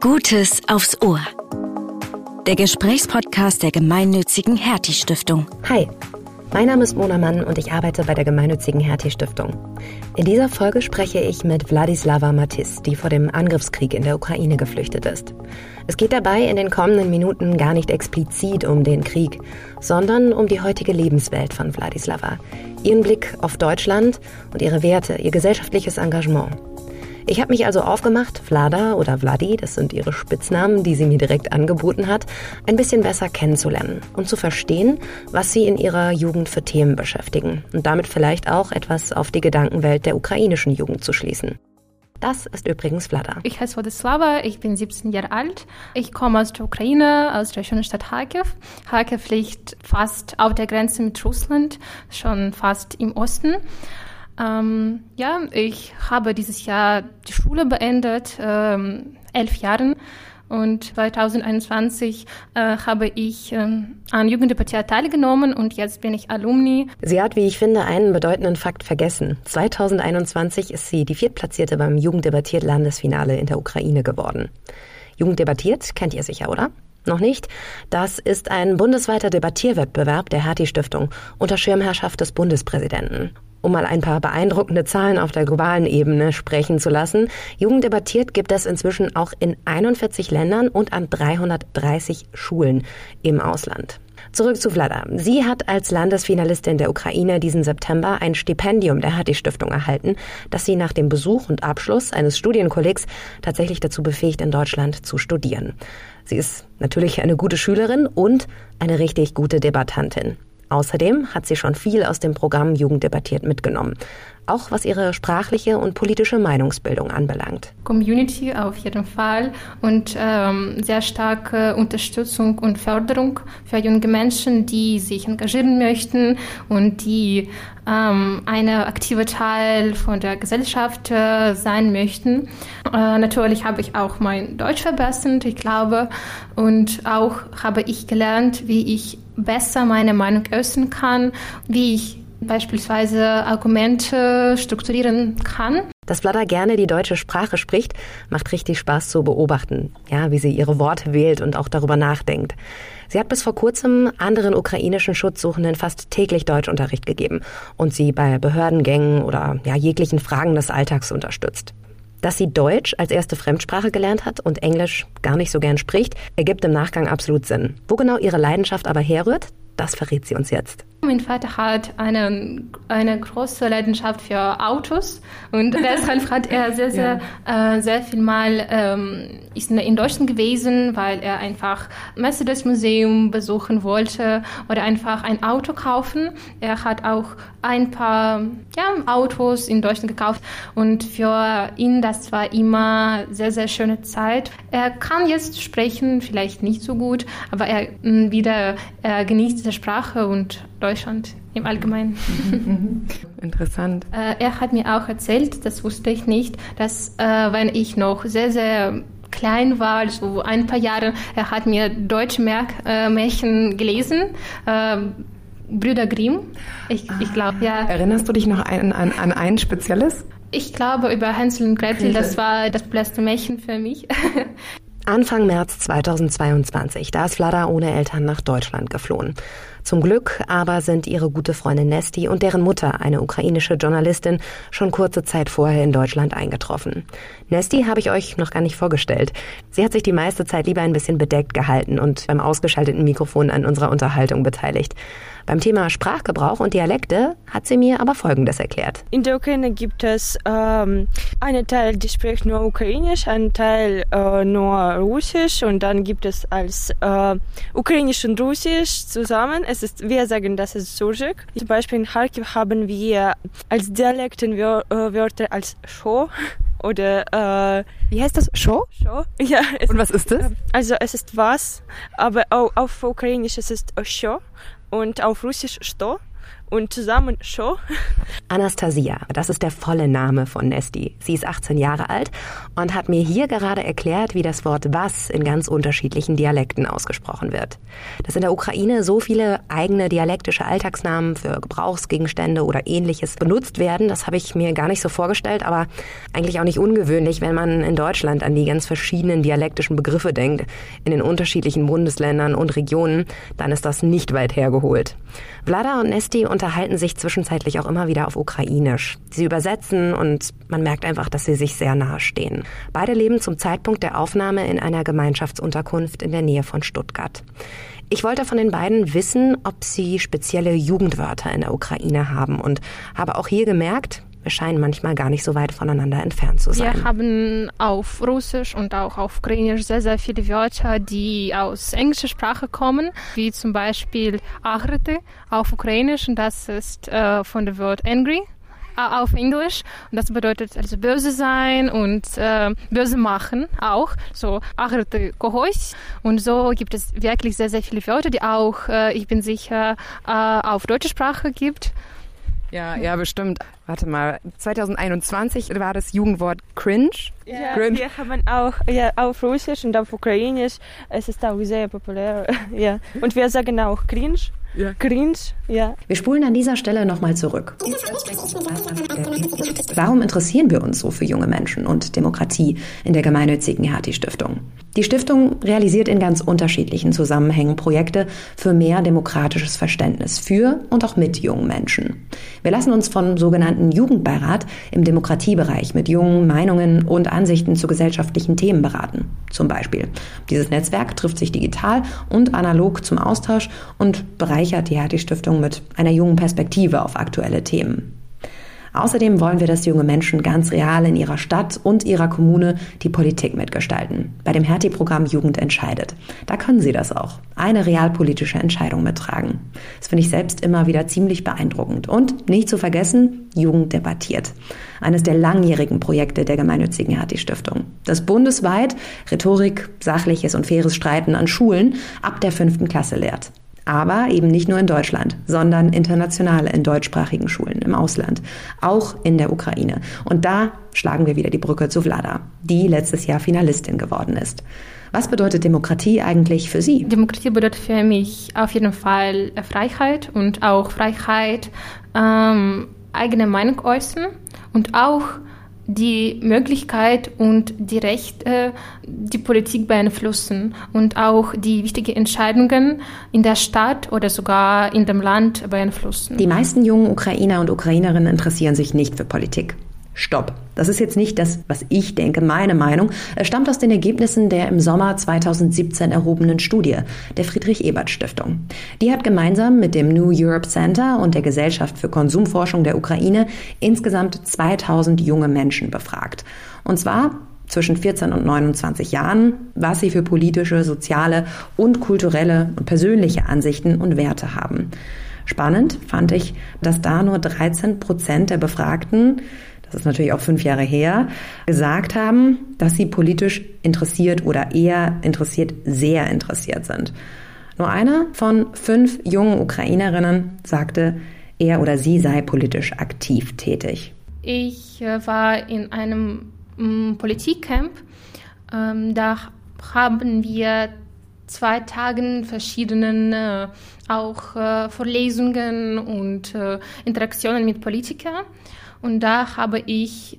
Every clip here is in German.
Gutes aufs Ohr. Der Gesprächspodcast der gemeinnützigen Hertie Stiftung. Hi, mein Name ist Mona Mann und ich arbeite bei der gemeinnützigen Hertie Stiftung. In dieser Folge spreche ich mit Wladislava Matis, die vor dem Angriffskrieg in der Ukraine geflüchtet ist. Es geht dabei in den kommenden Minuten gar nicht explizit um den Krieg, sondern um die heutige Lebenswelt von Wladislava, ihren Blick auf Deutschland und ihre Werte, ihr gesellschaftliches Engagement. Ich habe mich also aufgemacht, Vlada oder Vladi, das sind ihre Spitznamen, die sie mir direkt angeboten hat, ein bisschen besser kennenzulernen und zu verstehen, was sie in ihrer Jugend für Themen beschäftigen und damit vielleicht auch etwas auf die Gedankenwelt der ukrainischen Jugend zu schließen. Das ist übrigens Vlada. Ich heiße Władysława, ich bin 17 Jahre alt. Ich komme aus der Ukraine, aus der schönen Stadt Kharkiv. Kharkiv liegt fast auf der Grenze mit Russland, schon fast im Osten. Ähm, ja, ich habe dieses Jahr die Schule beendet, ähm, elf Jahren. Und 2021 äh, habe ich ähm, an Jugenddebattiert teilgenommen und jetzt bin ich Alumni. Sie hat, wie ich finde, einen bedeutenden Fakt vergessen. 2021 ist sie die Viertplatzierte beim Jugenddebattiert Landesfinale in der Ukraine geworden. Jugenddebattiert kennt ihr sicher, oder? Noch nicht? Das ist ein bundesweiter Debattierwettbewerb der Hertie Stiftung unter Schirmherrschaft des Bundespräsidenten. Um mal ein paar beeindruckende Zahlen auf der globalen Ebene sprechen zu lassen, Jugend debattiert gibt es inzwischen auch in 41 Ländern und an 330 Schulen im Ausland. Zurück zu Vlada. Sie hat als Landesfinalistin der Ukraine diesen September ein Stipendium der Hattie Stiftung erhalten, das sie nach dem Besuch und Abschluss eines Studienkollegs tatsächlich dazu befähigt, in Deutschland zu studieren. Sie ist natürlich eine gute Schülerin und eine richtig gute Debattantin. Außerdem hat sie schon viel aus dem Programm Jugend debattiert mitgenommen, auch was ihre sprachliche und politische Meinungsbildung anbelangt. Community auf jeden Fall und ähm, sehr starke Unterstützung und Förderung für junge Menschen, die sich engagieren möchten und die ähm, eine aktive Teil von der Gesellschaft äh, sein möchten. Äh, natürlich habe ich auch mein Deutsch verbessert, ich glaube, und auch habe ich gelernt, wie ich besser meine Meinung äußern kann, wie ich beispielsweise Argumente strukturieren kann. Dass Vlada gerne die deutsche Sprache spricht, macht richtig Spaß zu beobachten. Ja, wie sie ihre Worte wählt und auch darüber nachdenkt. Sie hat bis vor kurzem anderen ukrainischen Schutzsuchenden fast täglich Deutschunterricht gegeben und sie bei Behördengängen oder ja, jeglichen Fragen des Alltags unterstützt. Dass sie Deutsch als erste Fremdsprache gelernt hat und Englisch gar nicht so gern spricht, ergibt im Nachgang absolut Sinn. Wo genau ihre Leidenschaft aber herrührt, das verrät sie uns jetzt. Mein Vater hat eine, eine große Leidenschaft für Autos und deshalb hat er sehr, sehr, ja. äh, sehr viel mal ähm, ist in Deutschland gewesen, weil er einfach Mercedes Museum besuchen wollte oder einfach ein Auto kaufen. Er hat auch ein paar ja, Autos in Deutschland gekauft und für ihn das war immer sehr, sehr schöne Zeit. Er kann jetzt sprechen, vielleicht nicht so gut, aber er wieder er genießt diese Sprache und Deutschland im Allgemeinen. Interessant. Äh, er hat mir auch erzählt, das wusste ich nicht, dass äh, wenn ich noch sehr, sehr klein war, so ein paar Jahre, er hat mir deutsche äh, Märchen gelesen. Äh, Brüder Grimm, ich, ah, ich glaube, ja. Erinnerst du dich noch an, an, an ein spezielles? Ich glaube über Hänsel und Gretel, das war das beste Märchen für mich. Anfang März 2022, da ist Vlada ohne Eltern nach Deutschland geflohen. Zum Glück aber sind ihre gute Freundin Nesti und deren Mutter, eine ukrainische Journalistin, schon kurze Zeit vorher in Deutschland eingetroffen. Nesti habe ich euch noch gar nicht vorgestellt. Sie hat sich die meiste Zeit lieber ein bisschen bedeckt gehalten und beim ausgeschalteten Mikrofon an unserer Unterhaltung beteiligt. Beim Thema Sprachgebrauch und Dialekte hat sie mir aber Folgendes erklärt. In der Ukraine gibt es ähm, einen Teil, die spricht nur Ukrainisch, einen Teil äh, nur Russisch und dann gibt es als äh, Ukrainisch und Russisch zusammen. Es ist, wir sagen, das ist Surjik. Zum Beispiel in Kharkiv haben wir als Dialekten äh, Wörter als Scho oder äh, wie heißt das? Show? Show. Ja. Und was ist das? Also es ist was, aber auch auf Ukrainisch es ist Show und auf Russisch что. Und zusammen Show. Anastasia, das ist der volle Name von Nesti. Sie ist 18 Jahre alt und hat mir hier gerade erklärt, wie das Wort was in ganz unterschiedlichen Dialekten ausgesprochen wird. Dass in der Ukraine so viele eigene dialektische Alltagsnamen für Gebrauchsgegenstände oder ähnliches benutzt werden, das habe ich mir gar nicht so vorgestellt, aber eigentlich auch nicht ungewöhnlich, wenn man in Deutschland an die ganz verschiedenen dialektischen Begriffe denkt, in den unterschiedlichen Bundesländern und Regionen, dann ist das nicht weit hergeholt. Vlada und Nesti unterhalten sich zwischenzeitlich auch immer wieder auf Ukrainisch. Sie übersetzen und man merkt einfach, dass sie sich sehr nahe stehen. Beide leben zum Zeitpunkt der Aufnahme in einer Gemeinschaftsunterkunft in der Nähe von Stuttgart. Ich wollte von den beiden wissen, ob sie spezielle Jugendwörter in der Ukraine haben und habe auch hier gemerkt, wir scheinen manchmal gar nicht so weit voneinander entfernt zu sein. Wir haben auf Russisch und auch auf Ukrainisch sehr, sehr viele Wörter, die aus englischer Sprache kommen, wie zum Beispiel Achrete auf Ukrainisch und das ist äh, von dem Wort angry äh, auf Englisch. Und das bedeutet also böse sein und äh, böse machen auch. So, acherte kohois. Und so gibt es wirklich sehr, sehr viele Wörter, die auch, äh, ich bin sicher, äh, auf deutsche Sprache gibt ja, ja, bestimmt. Warte mal, 2021 war das Jugendwort cringe. Ja, cringe. wir haben auch ja, auf Russisch und auf Ukrainisch. Es ist auch sehr populär. Ja. Und wir sagen auch cringe. Ja. Cringe, ja. Wir spulen an dieser Stelle nochmal zurück. Warum interessieren wir uns so für junge Menschen und Demokratie in der gemeinnützigen Hertie Stiftung? Die Stiftung realisiert in ganz unterschiedlichen Zusammenhängen Projekte für mehr demokratisches Verständnis für und auch mit jungen Menschen. Wir lassen uns vom sogenannten Jugendbeirat im Demokratiebereich mit jungen Meinungen und Ansichten zu gesellschaftlichen Themen beraten. Zum Beispiel. Dieses Netzwerk trifft sich digital und analog zum Austausch und bereichert die Hertie Stiftung mit einer jungen Perspektive auf aktuelle Themen. Außerdem wollen wir, dass junge Menschen ganz real in ihrer Stadt und ihrer Kommune die Politik mitgestalten. Bei dem Hertie-Programm Jugend entscheidet. Da können sie das auch. Eine realpolitische Entscheidung mittragen. Das finde ich selbst immer wieder ziemlich beeindruckend. Und nicht zu vergessen, Jugend debattiert. Eines der langjährigen Projekte der gemeinnützigen Hertie-Stiftung. Das bundesweit Rhetorik, sachliches und faires Streiten an Schulen ab der fünften Klasse lehrt. Aber eben nicht nur in Deutschland, sondern international in deutschsprachigen Schulen im Ausland, auch in der Ukraine. Und da schlagen wir wieder die Brücke zu Vlada, die letztes Jahr Finalistin geworden ist. Was bedeutet Demokratie eigentlich für Sie? Demokratie bedeutet für mich auf jeden Fall Freiheit und auch Freiheit, ähm, eigene Meinung äußern und auch die Möglichkeit und die Rechte, die Politik beeinflussen und auch die wichtigen Entscheidungen in der Stadt oder sogar in dem Land beeinflussen. Die meisten jungen Ukrainer und Ukrainerinnen interessieren sich nicht für Politik. Stopp. Das ist jetzt nicht das, was ich denke, meine Meinung. Es stammt aus den Ergebnissen der im Sommer 2017 erhobenen Studie der Friedrich-Ebert-Stiftung. Die hat gemeinsam mit dem New Europe Center und der Gesellschaft für Konsumforschung der Ukraine insgesamt 2000 junge Menschen befragt. Und zwar zwischen 14 und 29 Jahren, was sie für politische, soziale und kulturelle und persönliche Ansichten und Werte haben. Spannend fand ich, dass da nur 13 Prozent der Befragten das ist natürlich auch fünf Jahre her, gesagt haben, dass sie politisch interessiert oder eher interessiert, sehr interessiert sind. Nur eine von fünf jungen Ukrainerinnen sagte, er oder sie sei politisch aktiv tätig. Ich äh, war in einem mm, Politikcamp. Ähm, da haben wir zwei Tagen verschiedenen äh, auch äh, Vorlesungen und Interaktionen mit Politikern. Und da habe ich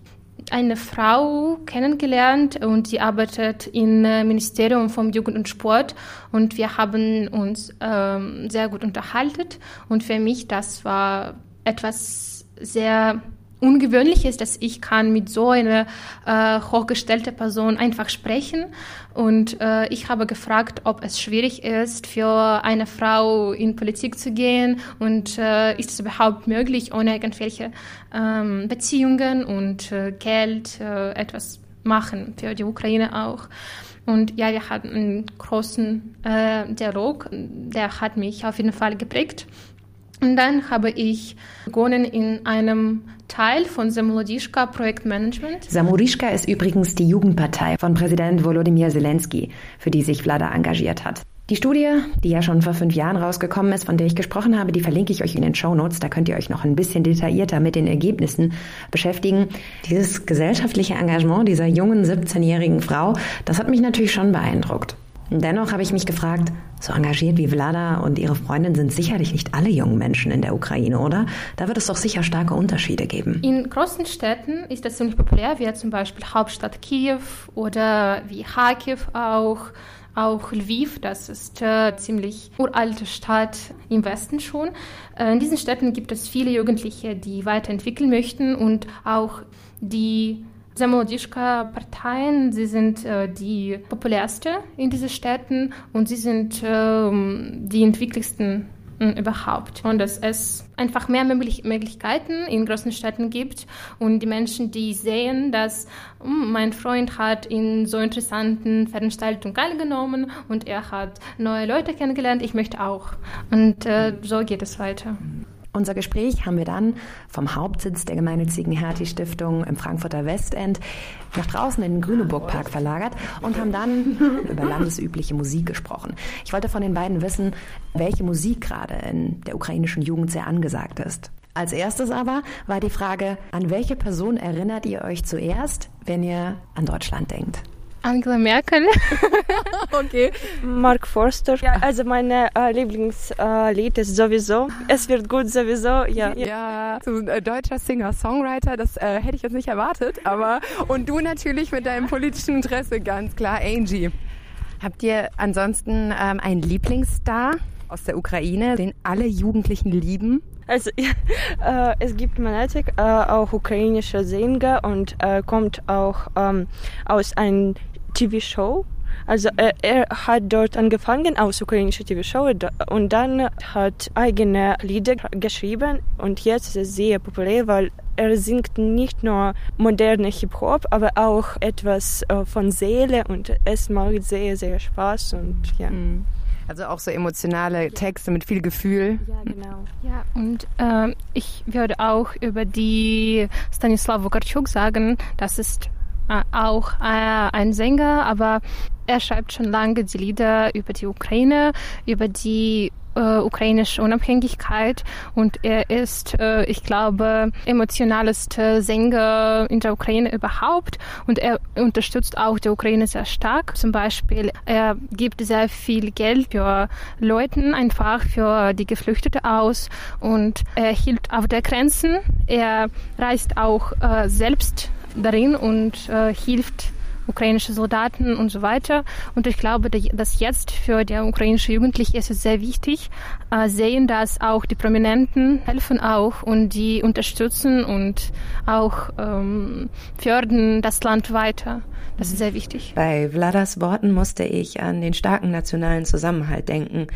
eine Frau kennengelernt und sie arbeitet im äh, Ministerium vom Jugend und Sport. Und wir haben uns ähm, sehr gut unterhalten. Und für mich das war etwas sehr ungewöhnlich ist, dass ich kann mit so einer äh, hochgestellten Person einfach sprechen. Und äh, ich habe gefragt, ob es schwierig ist, für eine Frau in Politik zu gehen und äh, ist es überhaupt möglich, ohne irgendwelche ähm, Beziehungen und äh, Geld äh, etwas machen für die Ukraine auch. Und ja, wir hatten einen großen äh, Dialog, der hat mich auf jeden Fall geprägt. Und dann habe ich begonnen in einem Teil von Samurishka Projektmanagement. Samurishka ist übrigens die Jugendpartei von Präsident Volodymyr Zelensky, für die sich Vlada engagiert hat. Die Studie, die ja schon vor fünf Jahren rausgekommen ist, von der ich gesprochen habe, die verlinke ich euch in den Show Notes. Da könnt ihr euch noch ein bisschen detaillierter mit den Ergebnissen beschäftigen. Dieses gesellschaftliche Engagement dieser jungen 17-jährigen Frau, das hat mich natürlich schon beeindruckt. Dennoch habe ich mich gefragt, so engagiert wie Vlada und ihre Freundin sind sicherlich nicht alle jungen Menschen in der Ukraine, oder? Da wird es doch sicher starke Unterschiede geben. In großen Städten ist das ziemlich populär, wie zum Beispiel Hauptstadt Kiew oder wie Kharkiv auch. Auch Lviv, das ist äh, ziemlich uralte Stadt im Westen schon. Äh, in diesen Städten gibt es viele Jugendliche, die weiterentwickeln möchten und auch die Samodischka-Parteien, sie sind äh, die populärste in diesen Städten und sie sind äh, die entwickelsten äh, überhaupt. Und dass es einfach mehr Möglichkeiten in großen Städten gibt und die Menschen, die sehen, dass hm, mein Freund hat in so interessanten Veranstaltungen teilgenommen und er hat neue Leute kennengelernt, ich möchte auch. Und äh, so geht es weiter. Unser Gespräch haben wir dann vom Hauptsitz der gemeinnützigen Hertie-Stiftung im Frankfurter Westend nach draußen in den Grüneburg-Park verlagert und haben dann über landesübliche Musik gesprochen. Ich wollte von den beiden wissen, welche Musik gerade in der ukrainischen Jugend sehr angesagt ist. Als erstes aber war die Frage, an welche Person erinnert ihr euch zuerst, wenn ihr an Deutschland denkt? Angela Merkel. okay. Mark Forster. Ja, also mein äh, Lieblingslied äh, ist sowieso. Es wird gut sowieso. Ja. Ja, so ein äh, deutscher Singer-Songwriter, das äh, hätte ich jetzt nicht erwartet. Aber und du natürlich mit deinem politischen Interesse ganz klar, Angie. Habt ihr ansonsten ähm, einen Lieblingsstar aus der Ukraine, den alle Jugendlichen lieben? Also ja, äh, es gibt Manetik, äh, auch ukrainische Sänger und äh, kommt auch ähm, aus einem TV-Show. Also er, er, hat dort angefangen aus ukrainischer TV-Show und dann hat eigene Lieder geschrieben und jetzt ist er sehr populär, weil er singt nicht nur moderne Hip-Hop, aber auch etwas äh, von Seele und es macht sehr, sehr Spaß und ja. Mhm. Also auch so emotionale Texte mit viel Gefühl. Ja, genau. Ja, und äh, ich würde auch über die Stanislav Wokarczuk sagen, das ist auch äh, ein Sänger, aber er schreibt schon lange die Lieder über die Ukraine, über die äh, ukrainische Unabhängigkeit und er ist, äh, ich glaube, emotionalste Sänger in der Ukraine überhaupt und er unterstützt auch die Ukraine sehr stark. Zum Beispiel, er gibt sehr viel Geld für Leute, einfach für die Geflüchteten aus und er hielt auf der Grenzen. Er reist auch äh, selbst darin und äh, hilft ukrainische Soldaten und so weiter. Und ich glaube, dass jetzt für die ukrainische Jugendliche ist es sehr wichtig, äh, sehen, dass auch die Prominenten helfen auch und die unterstützen und auch ähm, fördern das Land weiter. Das ist sehr wichtig. Bei Vladas Worten musste ich an den starken nationalen Zusammenhalt denken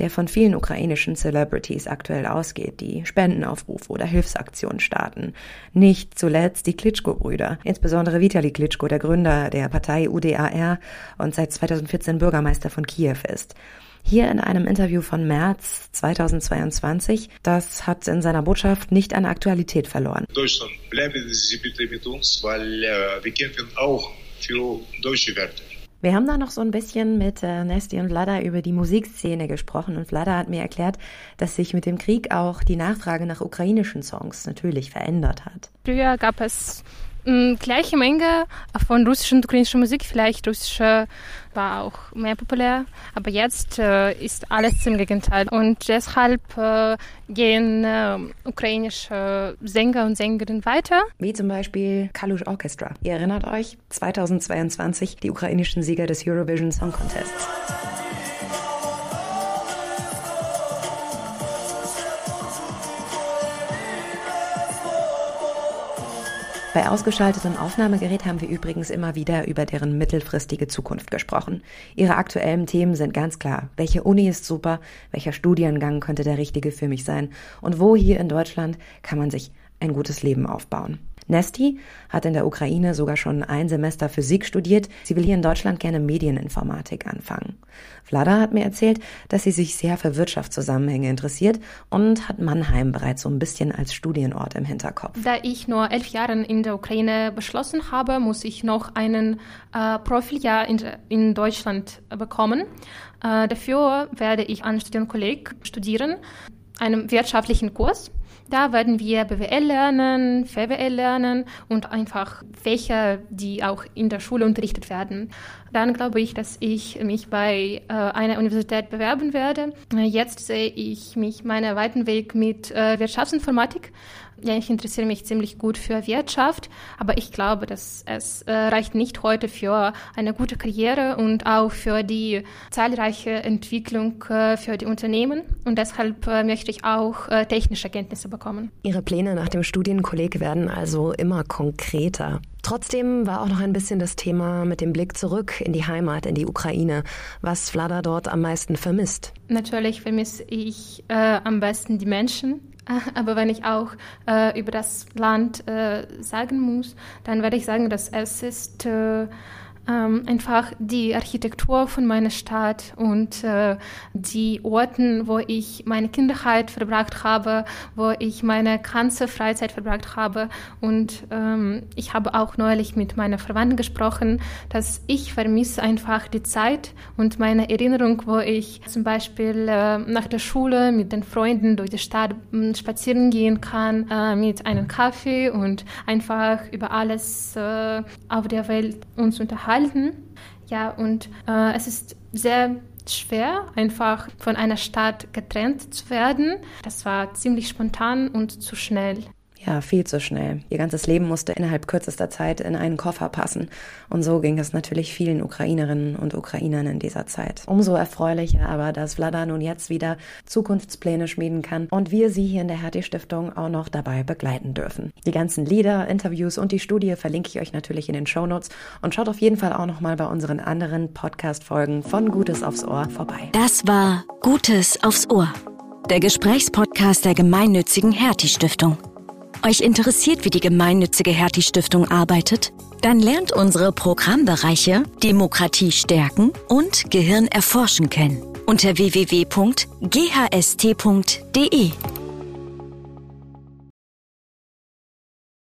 der von vielen ukrainischen Celebrities aktuell ausgeht, die Spendenaufrufe oder Hilfsaktionen starten. Nicht zuletzt die Klitschko-Brüder, insbesondere Vitali Klitschko, der Gründer der Partei UDAR und seit 2014 Bürgermeister von Kiew ist. Hier in einem Interview von März 2022, das hat in seiner Botschaft nicht an Aktualität verloren. Deutschland bleibt bitte mit uns, weil äh, wir kämpfen auch für deutsche Werte. Wir haben da noch so ein bisschen mit äh, Nesti und Vlada über die Musikszene gesprochen und Vlada hat mir erklärt, dass sich mit dem Krieg auch die Nachfrage nach ukrainischen Songs natürlich verändert hat. Früher gab es gleiche Menge von russischer und ukrainischer Musik. Vielleicht russische war auch mehr populär, aber jetzt äh, ist alles im Gegenteil. Und deshalb äh, gehen äh, ukrainische Sänger und Sängerinnen weiter. Wie zum Beispiel Kalush Orchestra. Ihr erinnert euch, 2022 die ukrainischen Sieger des Eurovision Song Contests. Bei ausgeschaltetem Aufnahmegerät haben wir übrigens immer wieder über deren mittelfristige Zukunft gesprochen. Ihre aktuellen Themen sind ganz klar. Welche Uni ist super? Welcher Studiengang könnte der richtige für mich sein? Und wo hier in Deutschland kann man sich ein gutes Leben aufbauen? Nesti hat in der Ukraine sogar schon ein Semester Physik studiert. Sie will hier in Deutschland gerne Medieninformatik anfangen. Vlada hat mir erzählt, dass sie sich sehr für Wirtschaftszusammenhänge interessiert und hat Mannheim bereits so ein bisschen als Studienort im Hinterkopf. Da ich nur elf Jahre in der Ukraine beschlossen habe, muss ich noch einen äh, Profiljahr in, in Deutschland bekommen. Äh, dafür werde ich an Studienkolleg studieren, einem wirtschaftlichen Kurs. Da werden wir BWL lernen, VWL lernen und einfach Fächer, die auch in der Schule unterrichtet werden. Dann glaube ich, dass ich mich bei äh, einer Universität bewerben werde. Jetzt sehe ich mich meinen weiten Weg mit äh, Wirtschaftsinformatik ja, ich interessiere mich ziemlich gut für Wirtschaft, aber ich glaube, dass es äh, reicht nicht heute für eine gute Karriere und auch für die zahlreiche Entwicklung äh, für die Unternehmen. Und deshalb äh, möchte ich auch äh, technische Kenntnisse bekommen. Ihre Pläne nach dem Studienkolleg werden also immer konkreter. Trotzdem war auch noch ein bisschen das Thema mit dem Blick zurück in die Heimat, in die Ukraine, was Vlada dort am meisten vermisst. Natürlich vermisse ich äh, am besten die Menschen, aber wenn ich auch äh, über das Land äh, sagen muss, dann werde ich sagen, dass es ist äh, ähm, einfach die Architektur von meiner Stadt und äh, die Orten, wo ich meine Kindheit verbracht habe, wo ich meine ganze Freizeit verbracht habe. Und ähm, ich habe auch neulich mit meiner Verwandten gesprochen, dass ich vermisse einfach die Zeit und meine Erinnerung, wo ich zum Beispiel äh, nach der Schule mit den Freunden durch die Stadt hm, spazieren gehen kann, äh, mit einem Kaffee und einfach über alles äh, auf der Welt uns unterhalten halten. Ja, und äh, es ist sehr schwer, einfach von einer Stadt getrennt zu werden. Das war ziemlich spontan und zu schnell. Ja, viel zu schnell. Ihr ganzes Leben musste innerhalb kürzester Zeit in einen Koffer passen. Und so ging es natürlich vielen Ukrainerinnen und Ukrainern in dieser Zeit. Umso erfreulicher aber, dass Vlada nun jetzt wieder Zukunftspläne schmieden kann und wir sie hier in der Hertie Stiftung auch noch dabei begleiten dürfen. Die ganzen Lieder, Interviews und die Studie verlinke ich euch natürlich in den Shownotes und schaut auf jeden Fall auch noch mal bei unseren anderen Podcast-Folgen von Gutes aufs Ohr vorbei. Das war Gutes aufs Ohr. Der Gesprächspodcast der gemeinnützigen Hertie Stiftung. Euch interessiert, wie die gemeinnützige Hertie Stiftung arbeitet? Dann lernt unsere Programmbereiche Demokratie stärken und Gehirn erforschen kennen unter www.ghst.de.